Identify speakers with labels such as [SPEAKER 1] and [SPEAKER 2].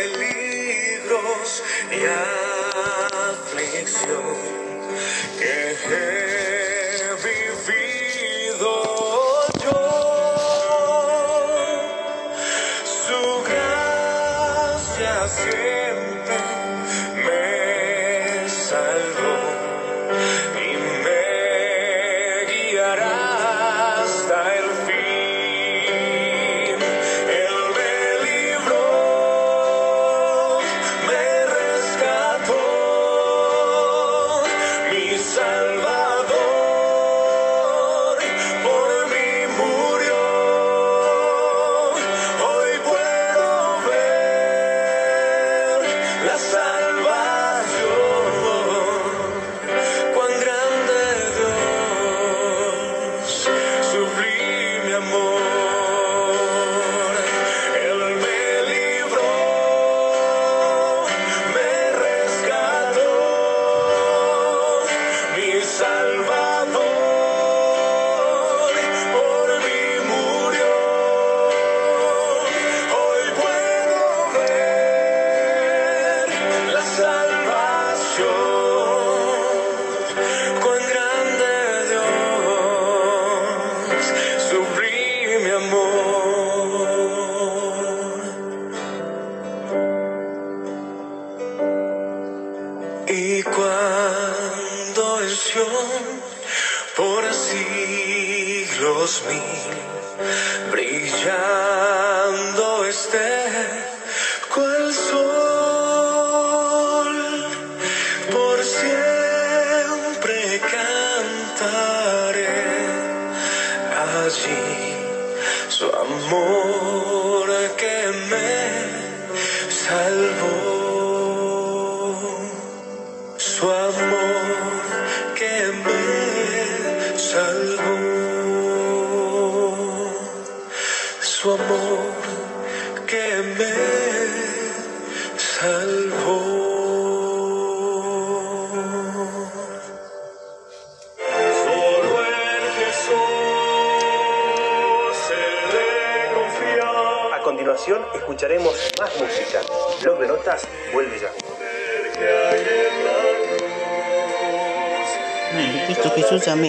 [SPEAKER 1] peligros y aflicción que he vivido yo. Su gracia siempre. Y cuando en Sion por siglos mil brillando esté cual sol, por siempre cantaré allí su amor que me salvó su amor que me salvó. Solo en Jesús se le confía.
[SPEAKER 2] A continuación escucharemos más música. Blog de Notas vuelve ya.
[SPEAKER 1] en
[SPEAKER 3] Cristo Jesús, amén.